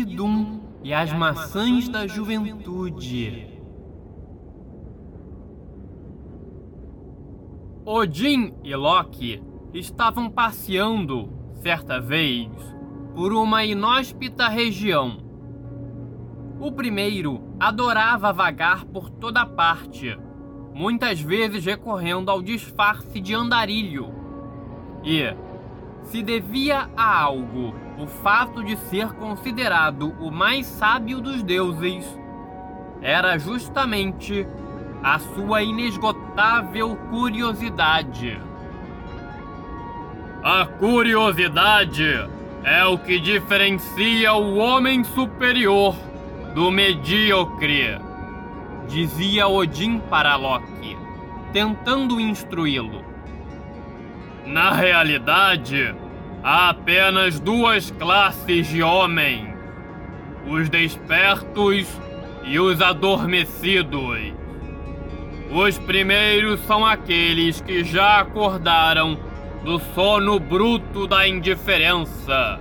Idum e as maçãs da juventude. Odin e Loki estavam passeando, certa vez, por uma inóspita região. O primeiro adorava vagar por toda parte, muitas vezes recorrendo ao disfarce de andarilho. E, se devia a algo o fato de ser considerado o mais sábio dos deuses, era justamente a sua inesgotável curiosidade. A curiosidade é o que diferencia o homem superior do medíocre, dizia Odin para Loki, tentando instruí-lo. Na realidade, há apenas duas classes de homem: os despertos e os adormecidos. Os primeiros são aqueles que já acordaram do sono bruto da indiferença,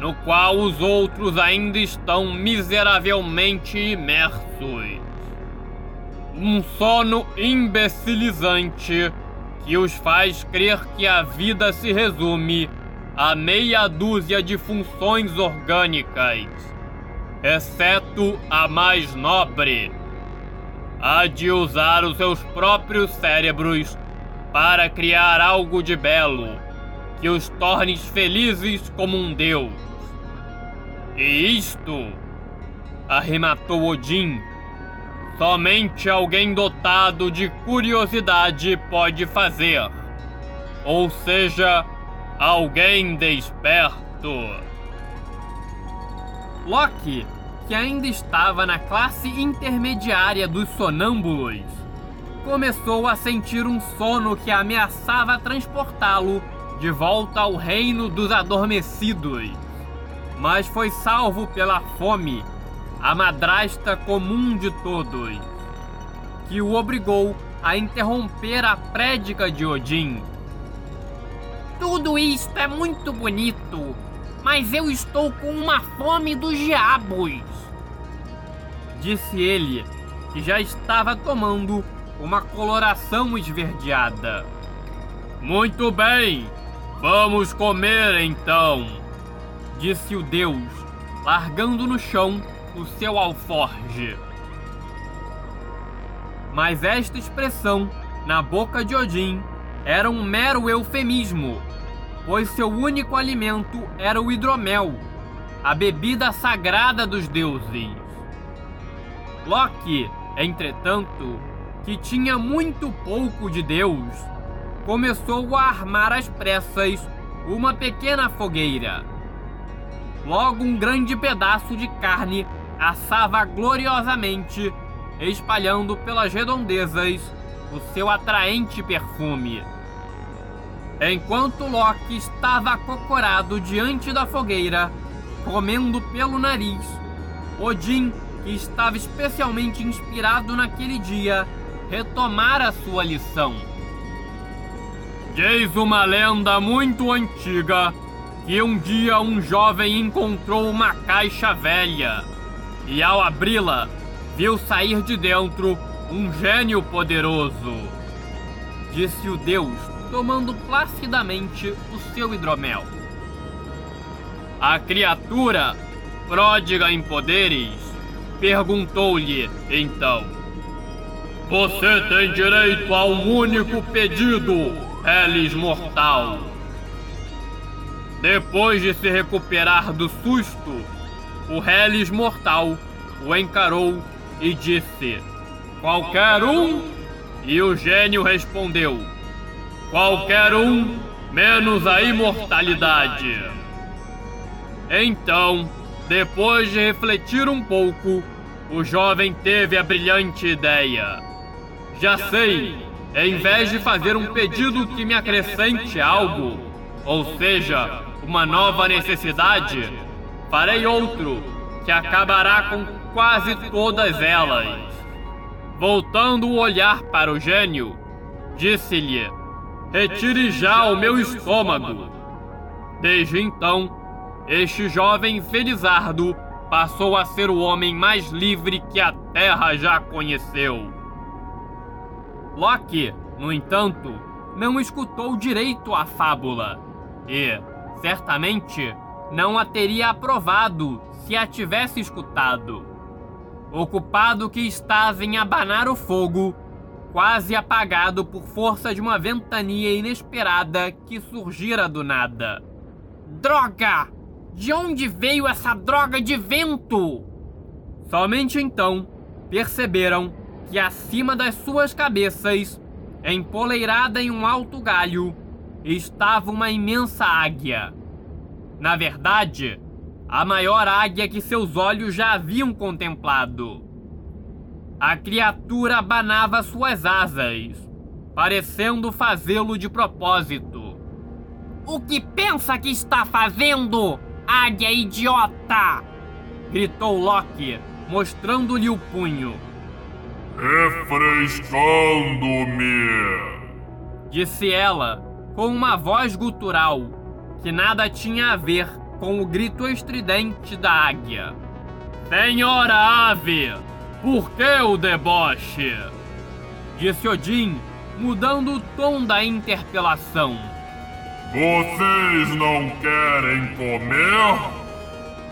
no qual os outros ainda estão miseravelmente imersos. Um sono imbecilizante que os faz crer que a vida se resume a meia dúzia de funções orgânicas, exceto a mais nobre, a de usar os seus próprios cérebros para criar algo de belo que os torne felizes como um deus. E isto, arrematou Odin, Somente alguém dotado de curiosidade pode fazer. Ou seja, alguém desperto. Loki, que ainda estava na classe intermediária dos sonâmbulos, começou a sentir um sono que ameaçava transportá-lo de volta ao reino dos adormecidos. Mas foi salvo pela fome a madrasta comum de todos, que o obrigou a interromper a prédica de Odin. Tudo isto é muito bonito, mas eu estou com uma fome dos diabos. Disse ele, que já estava tomando uma coloração esverdeada. Muito bem, vamos comer então, disse o deus, largando no chão o seu alforge. Mas esta expressão, na boca de Odin, era um mero eufemismo, pois seu único alimento era o hidromel, a bebida sagrada dos deuses. Loki, entretanto, que tinha muito pouco de Deus, começou a armar às pressas uma pequena fogueira. Logo, um grande pedaço de carne assava gloriosamente, espalhando pelas redondezas o seu atraente perfume. Enquanto Loki estava acocorado diante da fogueira, comendo pelo nariz, Odin, que estava especialmente inspirado naquele dia, retomara sua lição. Diz uma lenda muito antiga que um dia um jovem encontrou uma caixa velha e ao abri-la, viu sair de dentro um gênio poderoso. Disse o Deus, tomando placidamente o seu hidromel. A criatura, pródiga em poderes, perguntou-lhe então: Você tem direito a um único pedido, Elis Mortal. Depois de se recuperar do susto, o Hellis mortal o encarou e disse: Qualquer um? E o gênio respondeu: Qualquer um, menos a imortalidade. Então, depois de refletir um pouco, o jovem teve a brilhante ideia. Já sei, em vez de fazer um pedido que me acrescente algo, ou seja, uma nova necessidade, farei outro que acabará com quase todas elas. Voltando o olhar para o gênio, disse-lhe: Retire já o meu estômago. Desde então, este jovem felizardo passou a ser o homem mais livre que a Terra já conheceu. Loki, no entanto, não escutou direito a fábula e, certamente, não a teria aprovado se a tivesse escutado. Ocupado que estava em abanar o fogo, quase apagado por força de uma ventania inesperada que surgira do nada. Droga! De onde veio essa droga de vento? Somente então perceberam que acima das suas cabeças, empoleirada em um alto galho, estava uma imensa águia. Na verdade, a maior águia que seus olhos já haviam contemplado. A criatura abanava suas asas, parecendo fazê-lo de propósito. O que pensa que está fazendo? Águia idiota! gritou Loki, mostrando-lhe o punho. Refrescando-me! Disse ela, com uma voz gutural, que nada tinha a ver com o grito estridente da águia. Senhora ave, por que o deboche? Disse Odin, mudando o tom da interpelação. Vocês não querem comer?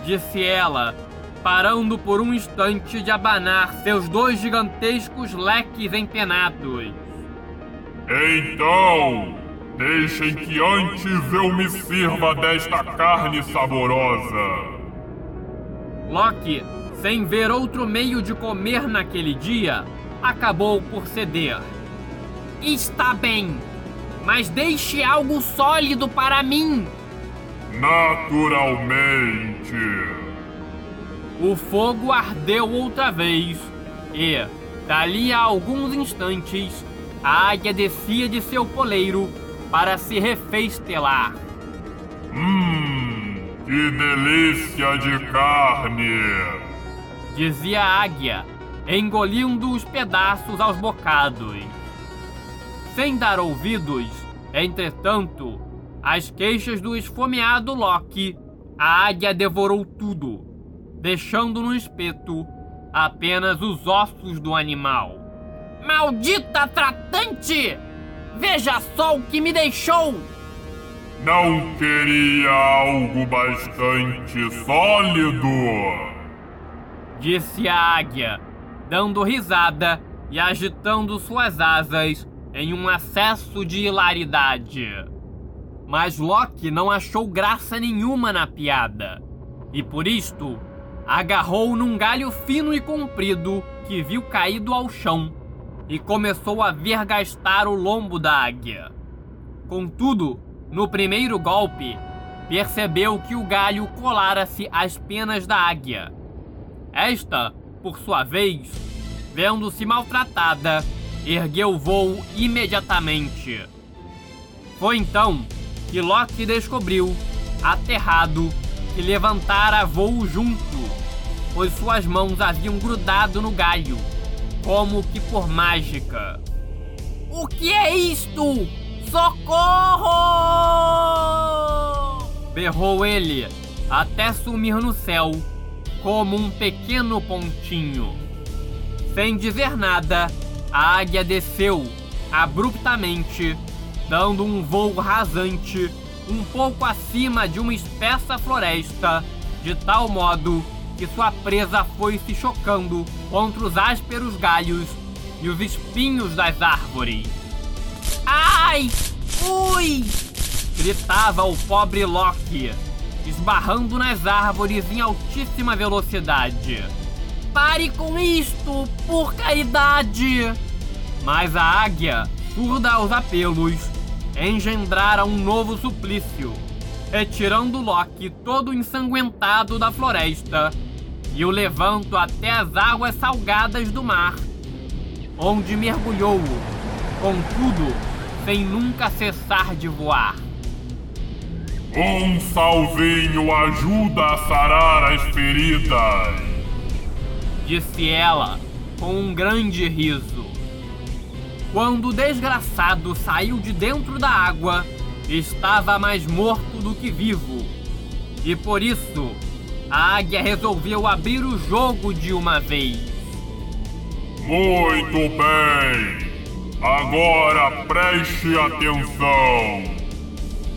Disse ela, parando por um instante de abanar seus dois gigantescos leques empenados. Então, deixem que antes eu me sirva desta carne saborosa. Loki, sem ver outro meio de comer naquele dia, acabou por ceder. Está bem, mas deixe algo sólido para mim. Naturalmente. O fogo ardeu outra vez e, dali a alguns instantes, a águia descia de seu poleiro para se refestelar. Hum, que delícia de carne! Dizia a águia, engolindo os pedaços aos bocados. Sem dar ouvidos, entretanto, às queixas do esfomeado Loki, a águia devorou tudo, deixando no espeto apenas os ossos do animal. Maldita tratante! Veja só o que me deixou! Não queria algo bastante sólido? Disse a águia, dando risada e agitando suas asas em um acesso de hilaridade. Mas Loki não achou graça nenhuma na piada, e por isto agarrou num galho fino e comprido que viu caído ao chão e começou a vergastar o lombo da águia. Contudo, no primeiro golpe, percebeu que o galho colara-se às penas da águia. Esta, por sua vez, vendo-se maltratada, ergueu voo imediatamente. Foi então que Loki descobriu, aterrado, que levantara voo junto, pois suas mãos haviam grudado no galho, como que por mágica. O que é isto? Socorro! Berrou ele, até sumir no céu, como um pequeno pontinho. Sem dizer nada, a águia desceu abruptamente, dando um voo rasante um pouco acima de uma espessa floresta, de tal modo que sua presa foi se chocando contra os ásperos galhos e os espinhos das árvores. Ai! Ui! Gritava o pobre Loki, esbarrando nas árvores em altíssima velocidade. Pare com isto, por caridade! Mas a águia, surda aos apelos, engendrara um novo suplício, retirando Loki todo ensanguentado da floresta e o levando até as águas salgadas do mar, onde mergulhou, contudo, sem nunca cessar de voar. Um salvinho ajuda a sarar as feridas, disse ela com um grande riso. Quando o desgraçado saiu de dentro da água, estava mais morto do que vivo. E por isso, a águia resolveu abrir o jogo de uma vez. Muito bem! Agora preste atenção!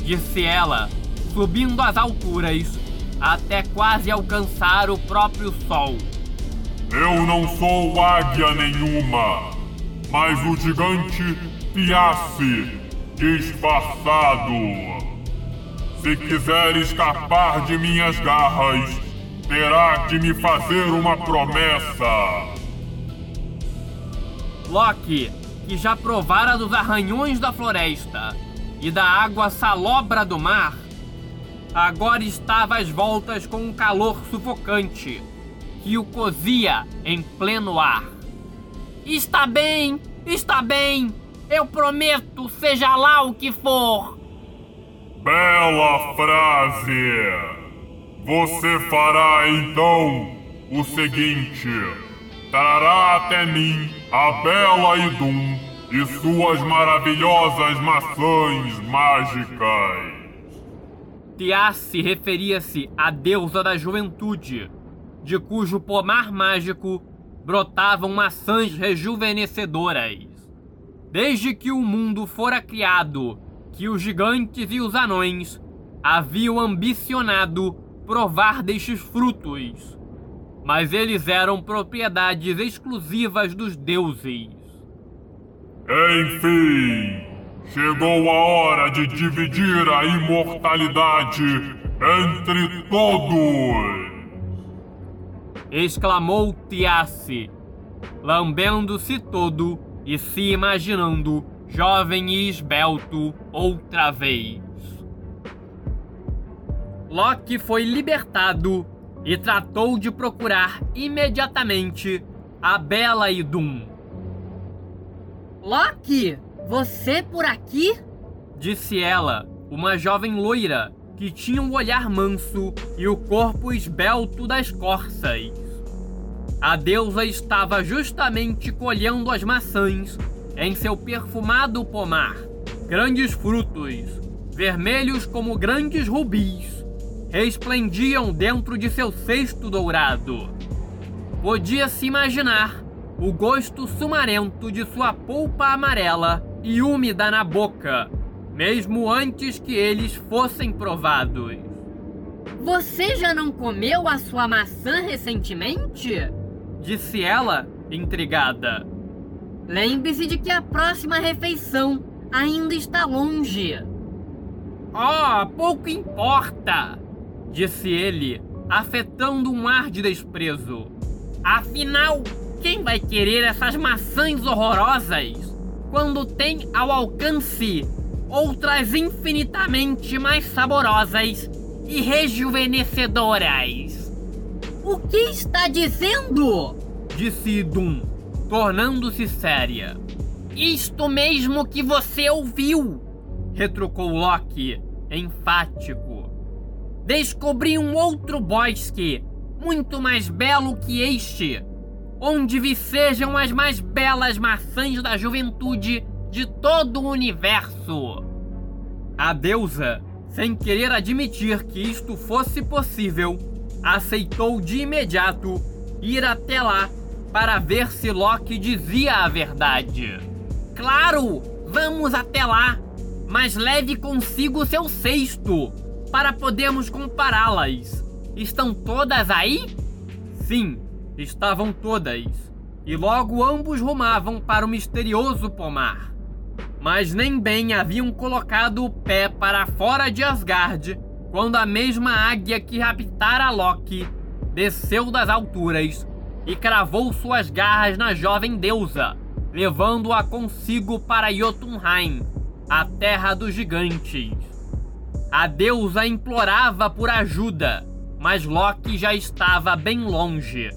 Disse ela, subindo as alturas até quase alcançar o próprio sol. Eu não sou águia nenhuma, mas o gigante Piace, disfarçado. Se quiser escapar de minhas garras, terá que me fazer uma promessa. Loki, que já provara dos arranhões da floresta e da água salobra do mar, agora estava às voltas com um calor sufocante que o cozia em pleno ar. Está bem, está bem, eu prometo, seja lá o que for. Bela frase! Você fará então o seguinte: trará até mim a bela Idum e suas maravilhosas maçãs mágicas. Tiasse referia-se à deusa da juventude, de cujo pomar mágico brotavam maçãs rejuvenescedoras. Desde que o mundo fora criado, que os gigantes e os anões haviam ambicionado provar destes frutos, mas eles eram propriedades exclusivas dos deuses. Enfim, chegou a hora de dividir a imortalidade entre todos! exclamou Tiasse, lambendo-se todo e se imaginando jovem e esbelto outra vez. Loki foi libertado e tratou de procurar imediatamente a bela Idun. Loki, você por aqui? Disse ela, uma jovem loira que tinha um olhar manso e o corpo esbelto das corças. A deusa estava justamente colhendo as maçãs em seu perfumado pomar. Grandes frutos, vermelhos como grandes rubis, resplendiam dentro de seu cesto dourado. Podia-se imaginar o gosto sumarento de sua polpa amarela e úmida na boca, mesmo antes que eles fossem provados. Você já não comeu a sua maçã recentemente? Disse ela, intrigada. Lembre-se de que a próxima refeição ainda está longe. Oh, pouco importa! Disse ele, afetando um ar de desprezo. Afinal, quem vai querer essas maçãs horrorosas quando tem ao alcance outras infinitamente mais saborosas e rejuvenescedoras. O que está dizendo? Disse Idum, tornando-se séria. Isto mesmo que você ouviu, retrucou Loki, enfático. Descobri um outro bosque, muito mais belo que este, onde vicejam as mais belas maçãs da juventude de todo o universo. A deusa, sem querer admitir que isto fosse possível, aceitou de imediato ir até lá para ver se Loki dizia a verdade. Claro, vamos até lá, mas leve consigo seu cesto para podermos compará-las. Estão todas aí? Sim, estavam todas. E logo ambos rumavam para o misterioso pomar mas nem bem haviam colocado o pé para fora de Asgard quando a mesma águia que raptara Loki desceu das alturas e cravou suas garras na jovem deusa, levando-a consigo para Jotunheim, a terra dos gigantes. A deusa implorava por ajuda, mas Loki já estava bem longe,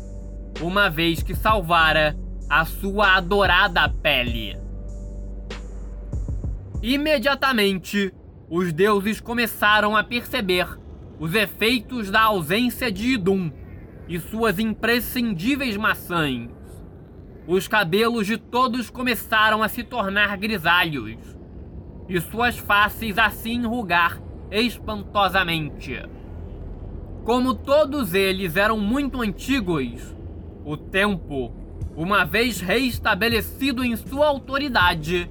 uma vez que salvara a sua adorada pele. Imediatamente, os deuses começaram a perceber os efeitos da ausência de Idum e suas imprescindíveis maçãs. Os cabelos de todos começaram a se tornar grisalhos e suas faces a se enrugar espantosamente. Como todos eles eram muito antigos, o tempo, uma vez reestabelecido em sua autoridade,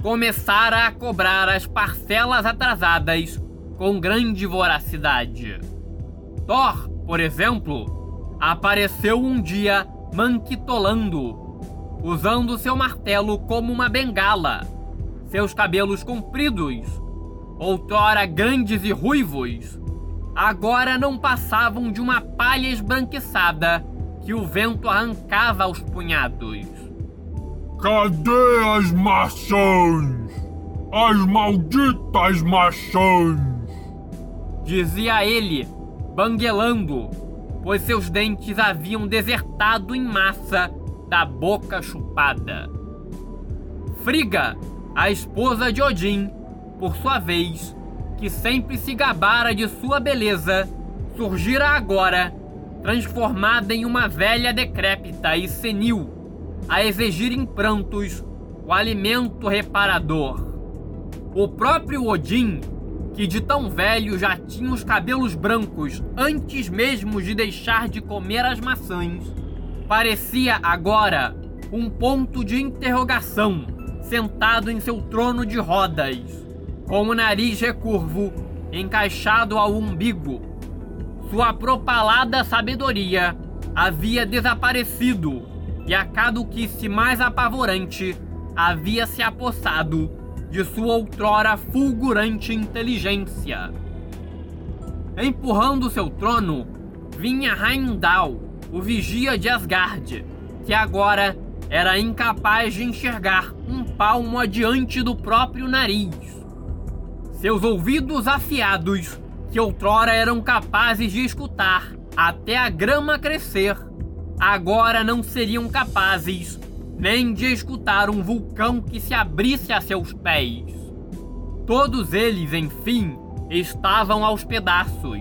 começara a cobrar as parcelas atrasadas com grande voracidade. Thor, por exemplo, apareceu um dia manquitolando, usando seu martelo como uma bengala. Seus cabelos compridos, outrora grandes e ruivos, agora não passavam de uma palha esbranquiçada que o vento arrancava aos punhados. Cadê as maçãs? As malditas maçãs! Dizia ele, banguelando, pois seus dentes haviam desertado em massa da boca chupada. Friga, a esposa de Odin, por sua vez, que sempre se gabara de sua beleza, surgira agora, transformada em uma velha decrépita e senil, a exigir em prantos o alimento reparador. O próprio Odin, que de tão velho já tinha os cabelos brancos antes mesmo de deixar de comer as maçãs, parecia agora um ponto de interrogação sentado em seu trono de rodas, com o nariz recurvo encaixado ao umbigo. Sua propalada sabedoria havia desaparecido e a caduquice mais apavorante havia se apossado de sua outrora fulgurante inteligência. Empurrando seu trono, vinha Heimdall, o vigia de Asgard, que agora era incapaz de enxergar um palmo adiante do próprio nariz. Seus ouvidos afiados, que outrora eram capazes de escutar até a grama crescer, agora não seriam capazes nem de escutar um vulcão que se abrisse a seus pés. Todos eles, enfim, estavam aos pedaços.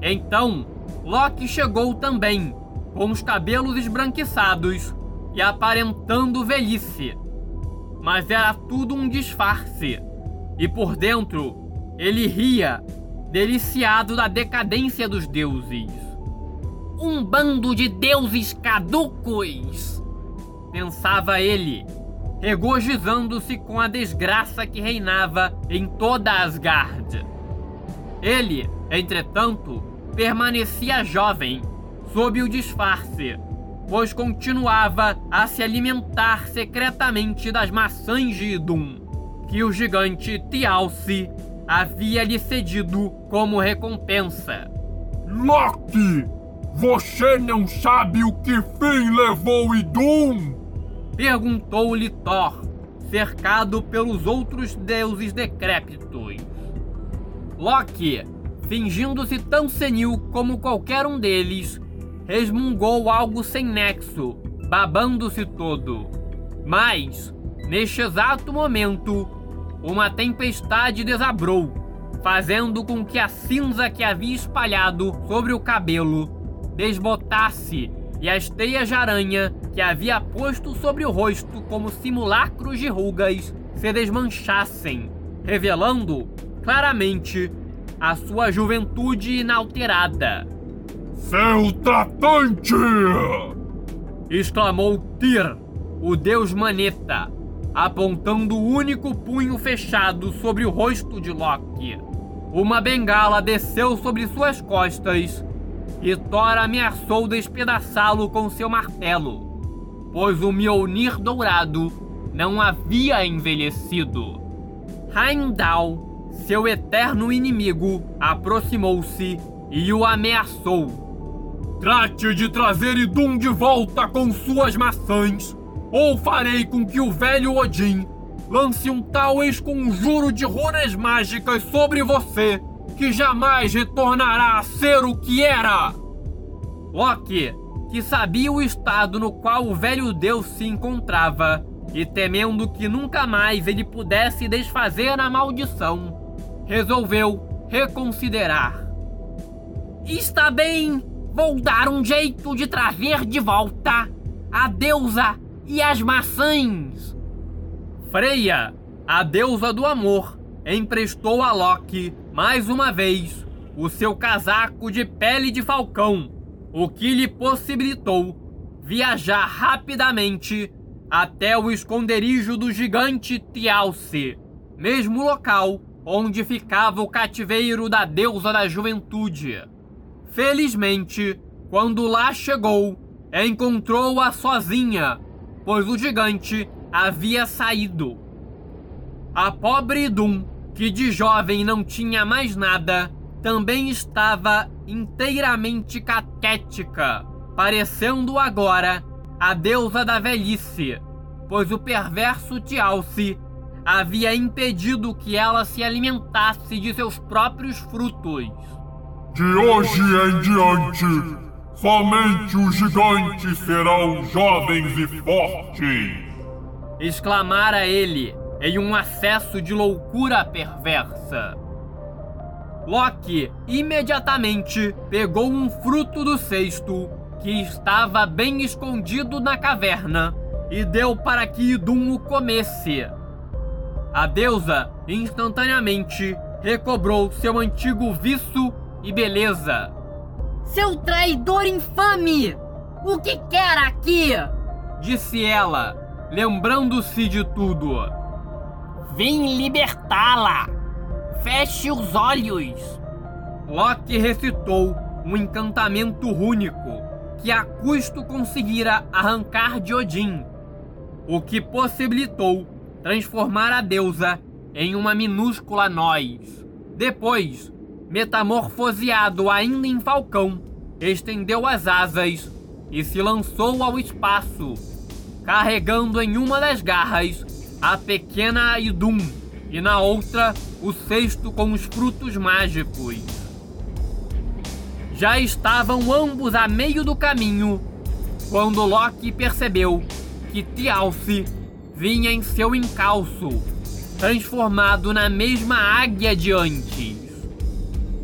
Então, Loki chegou também, com os cabelos esbranquiçados e aparentando velhice. Mas era tudo um disfarce, e por dentro ele ria, deliciado da decadência dos deuses. Um bando de deuses caducos! Pensava ele, regozijando-se com a desgraça que reinava em toda Asgard. Ele, entretanto, permanecia jovem, sob o disfarce, pois continuava a se alimentar secretamente das maçãs de Idum, que o gigante Tialce havia lhe cedido como recompensa. Loki! Você não sabe o que fim levou Idum? Perguntou-lhe Thor, cercado pelos outros deuses decrépitos. Loki, fingindo-se tão senil como qualquer um deles, resmungou algo sem nexo, babando-se todo. Mas, neste exato momento, uma tempestade desabrou, fazendo com que a cinza que havia espalhado sobre o cabelo desbotasse e as teias de aranha que havia posto sobre o rosto como simulacros de rugas se desmanchassem, revelando claramente a sua juventude inalterada. Seu tratante! exclamou Tyr, o deus Maneta, apontando o único punho fechado sobre o rosto de Loki. Uma bengala desceu sobre suas costas e Thor ameaçou despedaçá-lo com seu martelo, pois o Mjolnir dourado não havia envelhecido. Heimdall, seu eterno inimigo, aproximou-se e o ameaçou. Trate de trazer Idum de volta com suas maçãs, ou farei com que o velho Odin lance um tal esconjuro de runas mágicas sobre você que jamais retornará a ser o que era. Loki, que sabia o estado no qual o velho deus se encontrava, e temendo que nunca mais ele pudesse desfazer a maldição, resolveu reconsiderar. Está bem, vou dar um jeito de trazer de volta a deusa e as maçãs. Freya, a deusa do amor, emprestou a Loki mais uma vez o seu casaco de pele de falcão, o que lhe possibilitou viajar rapidamente até o esconderijo do gigante Tialce, mesmo local onde ficava o cativeiro da deusa da juventude. Felizmente, quando lá chegou, encontrou-a sozinha, pois o gigante havia saído. A pobre Idum, que de jovem não tinha mais nada, também estava inteiramente caquética, parecendo agora a deusa da velhice, pois o perverso Tialce havia impedido que ela se alimentasse de seus próprios frutos. De hoje em diante, somente os gigantes serão jovens e fortes! exclamara ele em um acesso de loucura perversa. Loki imediatamente pegou um fruto do cesto que estava bem escondido na caverna e deu para que Idum o comesse. A deusa instantaneamente recobrou seu antigo viço e beleza. Seu traidor infame! O que quer aqui? Disse ela, lembrando-se de tudo. Vim libertá-la! Feche os olhos! Loki recitou um encantamento único que a custo conseguira arrancar de Odin, o que possibilitou transformar a deusa em uma minúscula nós. Depois, metamorfoseado ainda em falcão, estendeu as asas e se lançou ao espaço, carregando em uma das garras a pequena Idum e na outra o cesto com os frutos mágicos. Já estavam ambos a meio do caminho quando Loki percebeu que Thialfe vinha em seu encalço, transformado na mesma águia de antes.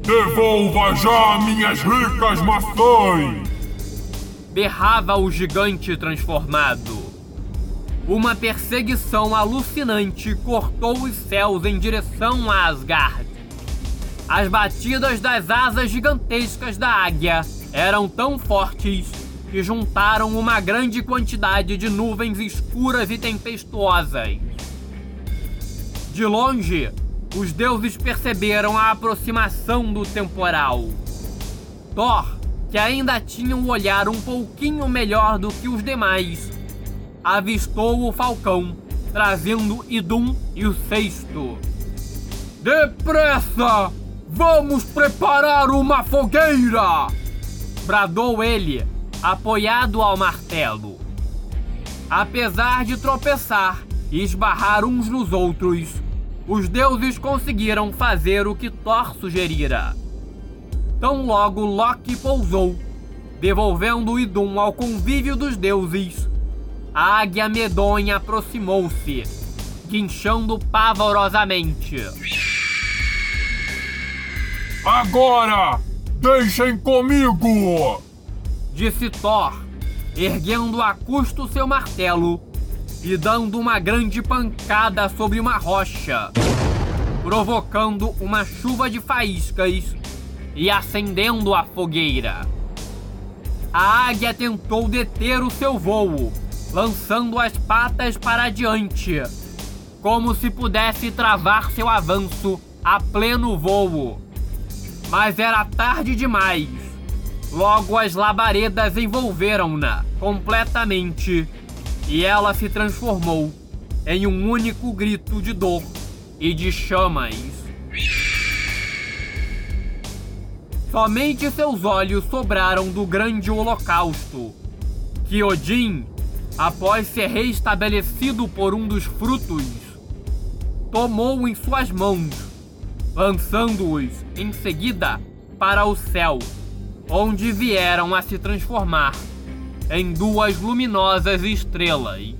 Devolva já minhas ricas maçãs! Berrava o gigante transformado. Uma perseguição alucinante cortou os céus em direção a Asgard. As batidas das asas gigantescas da águia eram tão fortes que juntaram uma grande quantidade de nuvens escuras e tempestuosas. De longe, os deuses perceberam a aproximação do temporal. Thor, que ainda tinha um olhar um pouquinho melhor do que os demais, avistou o falcão, trazendo Idum e o sexto. Depressa! Vamos preparar uma fogueira! Bradou ele, apoiado ao martelo. Apesar de tropeçar e esbarrar uns nos outros, os deuses conseguiram fazer o que Thor sugerira. Tão logo Loki pousou, devolvendo Idum ao convívio dos deuses, a águia medonha aproximou-se, guinchando pavorosamente. Agora! Deixem comigo! Disse Thor, erguendo a custo seu martelo e dando uma grande pancada sobre uma rocha, provocando uma chuva de faíscas e acendendo a fogueira. A águia tentou deter o seu voo, lançando as patas para diante, como se pudesse travar seu avanço a pleno voo. Mas era tarde demais. Logo as labaredas envolveram-na completamente e ela se transformou em um único grito de dor e de chamas. Somente seus olhos sobraram do grande holocausto, que Odin, após ser restabelecido por um dos frutos, tomou em suas mãos, lançando-os em seguida para o céu, onde vieram a se transformar em duas luminosas estrelas.